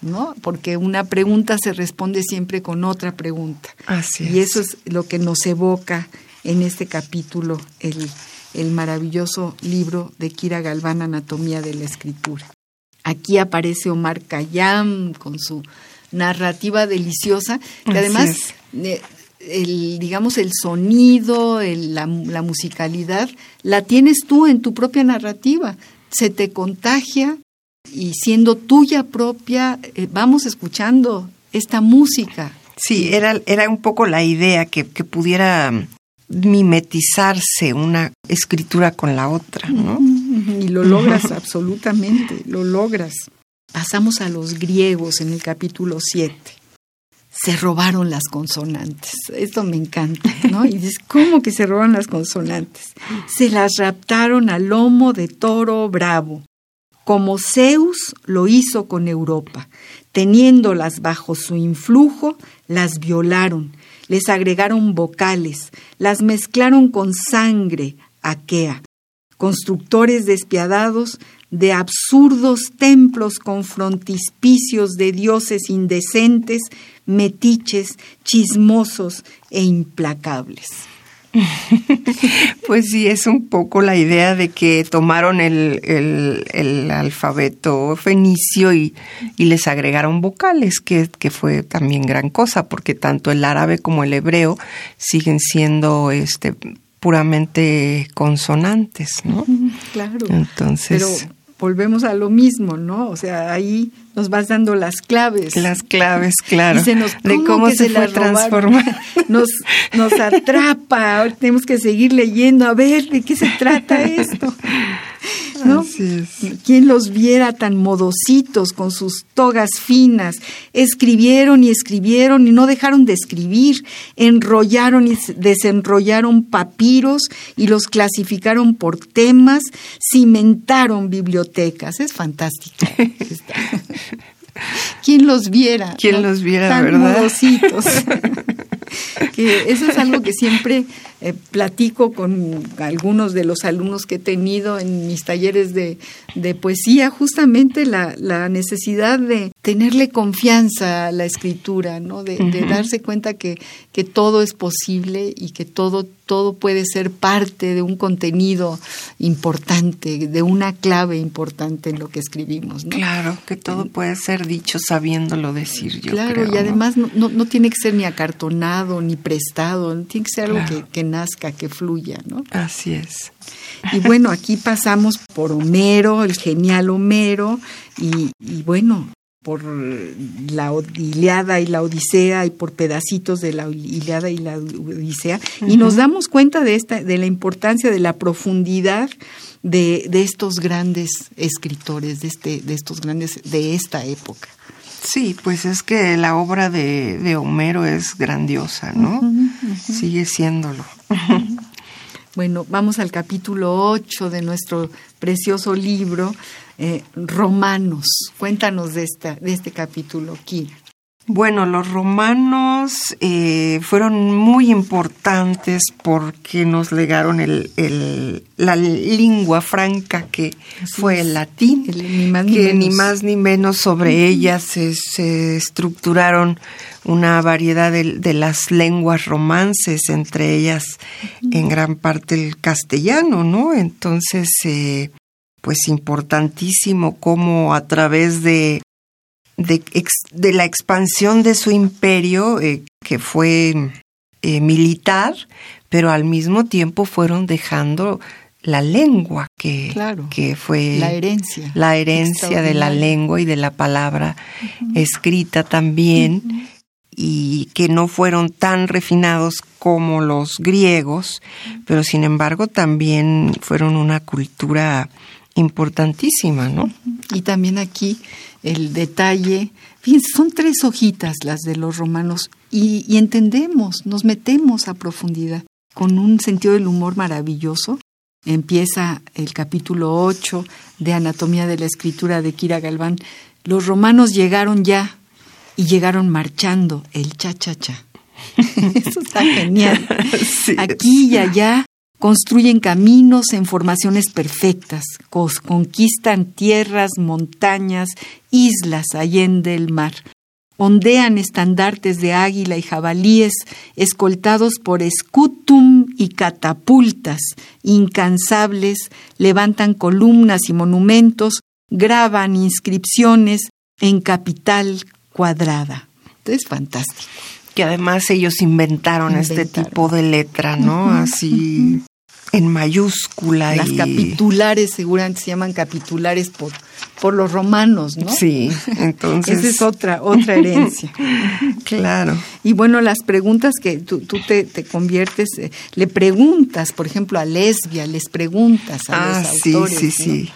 ¿no? Porque una pregunta se responde siempre con otra pregunta. y eso es lo que nos evoca en este capítulo, el, el maravilloso libro de Kira Galván, Anatomía de la Escritura. Aquí aparece Omar Khayyam con su narrativa deliciosa, que además, eh, el, digamos, el sonido, la, musicalidad, la tienes tú en tu propia narrativa, se te contagia y siendo tuya propia, eh, vamos escuchando esta música. Sí, era, era un poco la idea que, que pudiera mimetizarse una escritura con la otra, ¿no? Y lo logras absolutamente, lo logras. Pasamos a los griegos en el capítulo 7. Se robaron las consonantes. Esto me encanta, ¿no? Y dices, ¿cómo que se roban las consonantes? Se las raptaron al lomo de toro bravo, como Zeus lo hizo con Europa. Teniéndolas bajo su influjo, las violaron, les agregaron vocales, las mezclaron con sangre aquea. Constructores despiadados de absurdos templos con frontispicios de dioses indecentes, metiches, chismosos e implacables. pues sí, es un poco la idea de que tomaron el, el, alfabeto fenicio y, y, les agregaron vocales, que, que, fue también gran cosa, porque tanto el árabe como el hebreo siguen siendo este puramente consonantes, ¿no? Claro. Entonces volvemos a lo mismo, ¿no? O sea, ahí nos vas dando las claves. Las claves, claro. de cómo se, fue transformando. Nos, nos atrapa, ahora tenemos que seguir leyendo, a ver de qué se trata esto. ¿No? ¿Quién los viera tan modositos con sus togas finas? Escribieron y escribieron y no dejaron de escribir, enrollaron y desenrollaron papiros y los clasificaron por temas, cimentaron bibliotecas. Es fantástico. ¿Quién los viera? ¿Quién los viera, tan verdad? Modositos. que eso es algo que siempre eh, platico con algunos de los alumnos que he tenido en mis talleres de, poesía, justamente la, necesidad de tenerle confianza a la escritura, ¿no? de, darse cuenta que, que todo es posible y que todo, todo puede ser parte de un contenido importante, de una clave importante en lo que escribimos. Claro, que todo puede ser dicho sabiéndolo decir yo. Claro, y además no, no, tiene que ser ni acartonado ni prestado, tiene que ser algo que, que nazca, que fluya, ¿no? Así es. Y bueno, aquí pasamos por Homero, el genial Homero, y, bueno, por la Iliada y la Odisea y por pedacitos de la Iliada y la Odisea, y nos damos cuenta de, esta, de la importancia, de la profundidad de, de estos grandes escritores, de, este, de estos grandes, de esta época. Sí, pues es que la obra de, de Homero es grandiosa, ¿no? Sigue siéndolo. Bueno, vamos al capítulo 8 de nuestro precioso libro, eh, Romanos. Cuéntanos de, esta, de este capítulo, Kira. Bueno, los romanos eh, fueron muy importantes porque nos legaron el, el, la lengua franca que fue el latín, que ni más ni menos. sobre ellas se, se, estructuraron una variedad de, de, las lenguas romances, entre ellas en gran parte el castellano, ¿no? Entonces, eh, pues importantísimo cómo a través de de, la expansión de su imperio, eh, que fue eh, militar, pero al mismo tiempo fueron dejando la lengua, que, que fue la herencia, la herencia de la lengua y de la palabra escrita también, y que no fueron tan refinados como los griegos, pero sin embargo también fueron una cultura importantísima, ¿no? Y también aquí el detalle, son tres hojitas las de los romanos y, entendemos, nos metemos a profundidad con un sentido del humor maravilloso. Empieza el capítulo 8 de Anatomía de la Escritura de Kira Galván. Los romanos llegaron ya y llegaron marchando el cha-cha-cha. Eso está genial. Aquí y allá construyen caminos en formaciones perfectas, conquistan tierras, montañas, islas allende el mar, ondean estandartes de águila y jabalíes, escoltados por escutum y catapultas, incansables, levantan columnas y monumentos, graban inscripciones en capital cuadrada. Es fantástico que además ellos inventaron, este tipo de letra, ¿no? Así en mayúscula. Las capitulares seguramente se llaman capitulares por, por los romanos, ¿no? Sí, entonces. Esa es otra, otra herencia. claro. Y bueno, las preguntas que tú, tú te, te, conviertes, eh, le preguntas, por ejemplo, a lesbia, les preguntas a ah, los autores. Sí, sí, sí.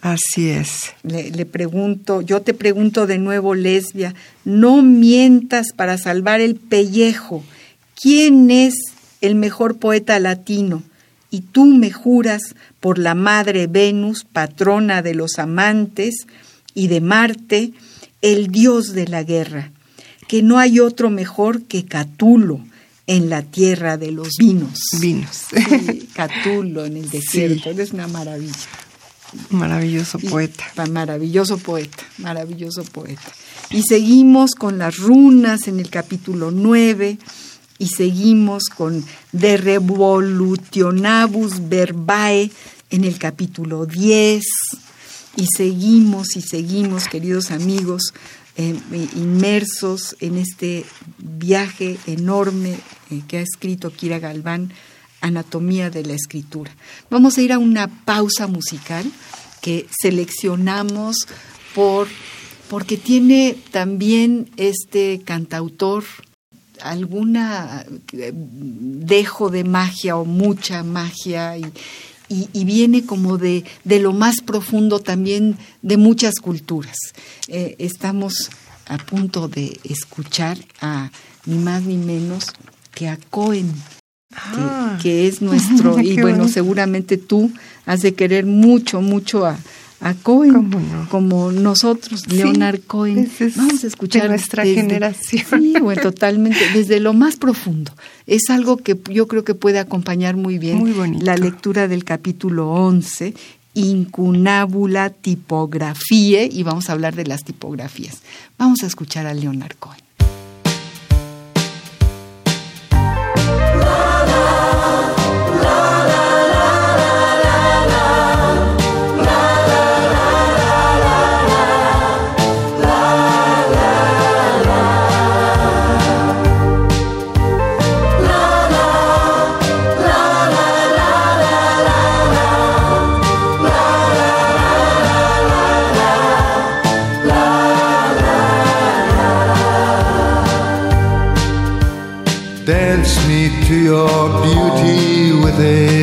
Así es. Le, pregunto, yo te pregunto de nuevo, lesbia, no mientas para salvar el pellejo. ¿Quién es el mejor poeta latino? Y tú me juras por la madre Venus, patrona de los amantes, y de Marte, el dios de la guerra, que no hay otro mejor que Catulo en la tierra de los vinos. Vinos. Catulo en el desierto, es una maravilla. Maravilloso poeta. maravilloso poeta, maravilloso poeta. Y seguimos con las runas en el capítulo 9 y seguimos con De Revolutionabus Verbae en el capítulo 10 y seguimos y seguimos, queridos amigos, eh, inmersos en este viaje enorme eh, que ha escrito Kira Galván, Anatomía de la Escritura. Vamos a ir a una pausa musical que seleccionamos por, porque tiene también este cantautor alguna eh, dejo de magia o mucha magia y, y, viene como de, de, lo más profundo también de muchas culturas. Eh, estamos a punto de escuchar a ni más ni menos que a Cohen, que, ah. es nuestro, y bueno, seguramente tú has de querer mucho, mucho a, a Cohen, como nosotros, Leonard Cohen. Vamos a escuchar nuestra generación. Sí, bueno, totalmente, desde lo más profundo. Es algo que yo creo que puede acompañar muy bien la lectura del capítulo 11, Incunábula Tipografía, y vamos a hablar de las tipografías. Vamos a escuchar a Leonard Cohen.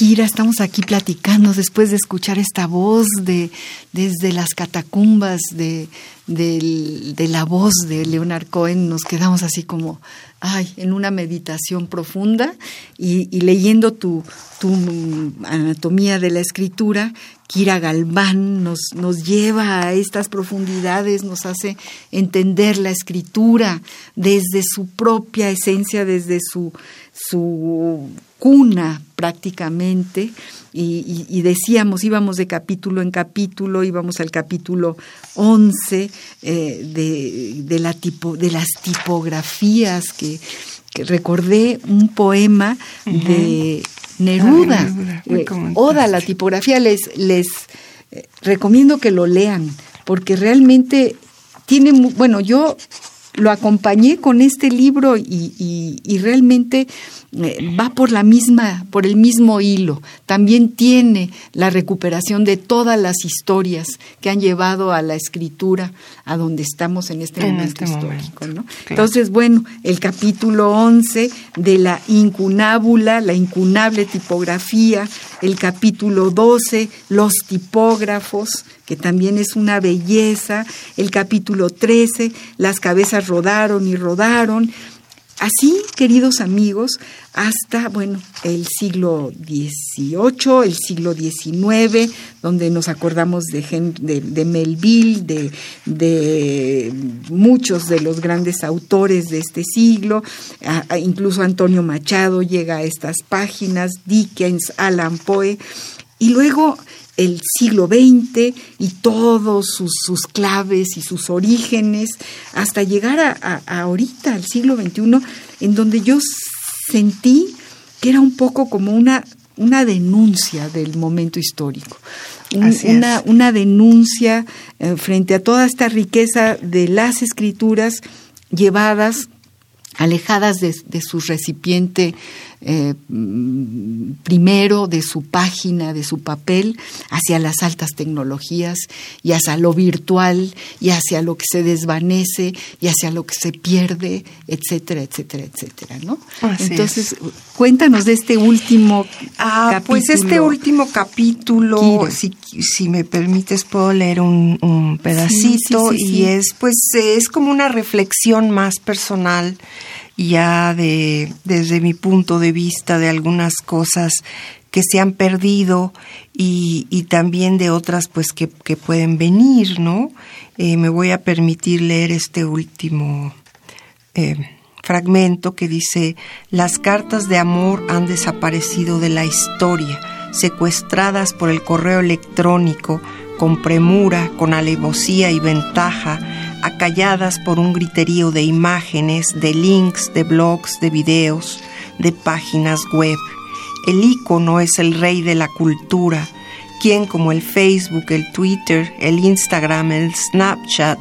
Kira, estamos aquí platicando después de escuchar esta voz de desde las catacumbas de, de, la voz de Leonard Cohen. Nos quedamos así como, ay, en una meditación profunda y, y leyendo tu, tu anatomía de la escritura, Kira Galván nos, nos lleva a estas profundidades, nos hace entender la escritura desde su propia esencia, desde su, su cuna prácticamente. Y, decíamos, íbamos de capítulo en capítulo, íbamos al capítulo 11 eh, de, de, la tipo, de las tipografías, que, recordé un poema de Neruda, eh, Oda, la tipografía, les, les eh, recomiendo que lo lean, porque realmente tiene, bueno, yo lo acompañé con este libro y, realmente eh, va por la misma, por el mismo hilo. También tiene la recuperación de todas las historias que han llevado a la escritura a donde estamos en este momento este histórico. Entonces, bueno, el capítulo 11 de la incunábula, la incunable tipografía, el capítulo 12, los tipógrafos, que también es una belleza, el capítulo 13, las cabezas rodaron y rodaron. Así, queridos amigos, hasta, bueno, el siglo XVIII, el siglo XIX, donde nos acordamos de, Melville, de, de, muchos de los grandes autores de este siglo, incluso Antonio Machado llega a estas páginas, Dickens, Alan Poe, y luego el siglo XX y todos sus, claves y sus orígenes, hasta llegar a, ahorita, al siglo XXI, en donde yo sentí que era un poco como una, una denuncia del momento histórico, una, una, denuncia eh, frente a toda esta riqueza de las escrituras llevadas alejadas de, de su recipiente eh, primero de su página, de su papel, hacia las altas tecnologías y hacia lo virtual y hacia lo que se desvanece y hacia lo que se pierde, etcétera, etcétera, etcétera, ¿no? Entonces, cuéntanos de este último ah, Pues este último capítulo, si, si, me permites, puedo leer un, pedacito y es, pues, es como una reflexión más personal ya de, desde mi punto de vista de algunas cosas que se han perdido y, también de otras pues que, pueden venir, ¿no? Eh, me voy a permitir leer este último eh, fragmento que dice, las cartas de amor han desaparecido de la historia, secuestradas por el correo electrónico, con premura, con alevosía y ventaja, acalladas por un griterío de imágenes, de links, de blogs, de videos, de páginas web. El icono es el rey de la cultura, quien como el Facebook, el Twitter, el Instagram, el Snapchat,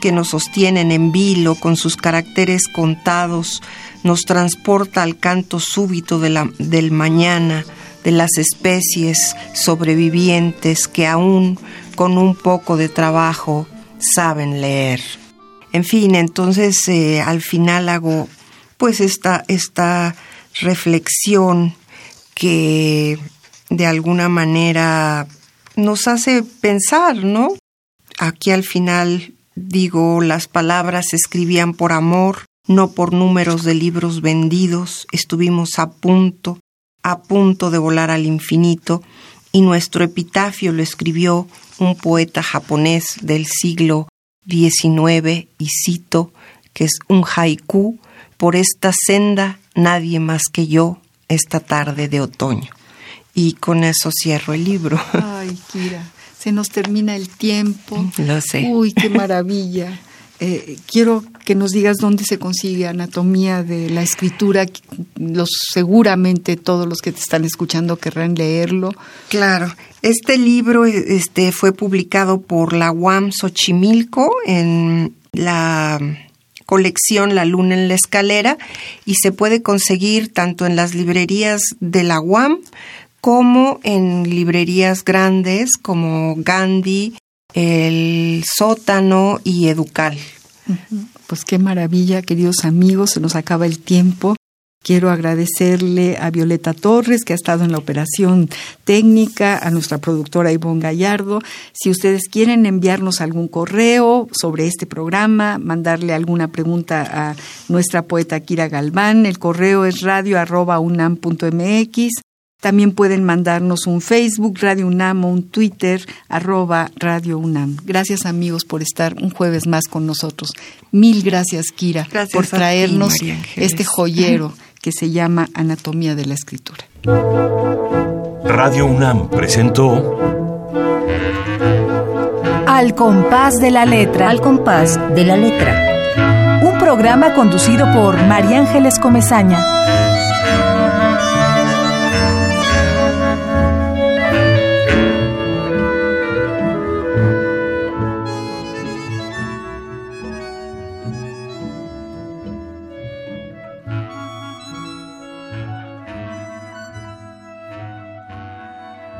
que nos sostienen en vilo con sus caracteres contados, nos transporta al canto súbito del mañana, de las especies sobrevivientes que aún con un poco de trabajo saben leer. En fin, entonces eh, al final hago pues esta, esta reflexión que de alguna manera nos hace pensar, ¿no? Aquí al final digo, las palabras se escribían por amor, no por números de libros vendidos, estuvimos a punto, a punto de volar al infinito, y nuestro epitafio lo escribió un poeta japonés del siglo XIX, y cito, que es un haiku, por esta senda nadie más que yo esta tarde de otoño. Y con eso cierro el libro. Ay, Kira, se nos termina el tiempo. Lo sé. Uy, qué maravilla. Eh, quiero que nos digas dónde se consigue anatomía de la escritura. Los, seguramente todos los que te están escuchando querrán leerlo. Claro, este libro este, fue publicado por la UAM Xochimilco en la colección La Luna en la Escalera y se puede conseguir tanto en las librerías de la UAM como en librerías grandes como Gandhi, el sótano y Educal. Pues qué maravilla, queridos amigos, se nos acaba el tiempo. Quiero agradecerle a Violeta Torres, que ha estado en la operación técnica, a nuestra productora Ivonne Gallardo. Si ustedes quieren enviarnos algún correo sobre este programa, mandarle alguna pregunta a nuestra poeta Kira Galván, el correo es radio.unam.mx. También pueden mandarnos un Facebook, Radio UNAM, o un Twitter, arroba Radio UNAM. Gracias amigos por estar un jueves más con nosotros. Mil gracias, Kira, por traernos este joyero que se llama Anatomía de la Escritura. Radio UNAM presentó Al compás de la letra. Al compás de la letra. Un programa conducido por María Ángeles Comezaña.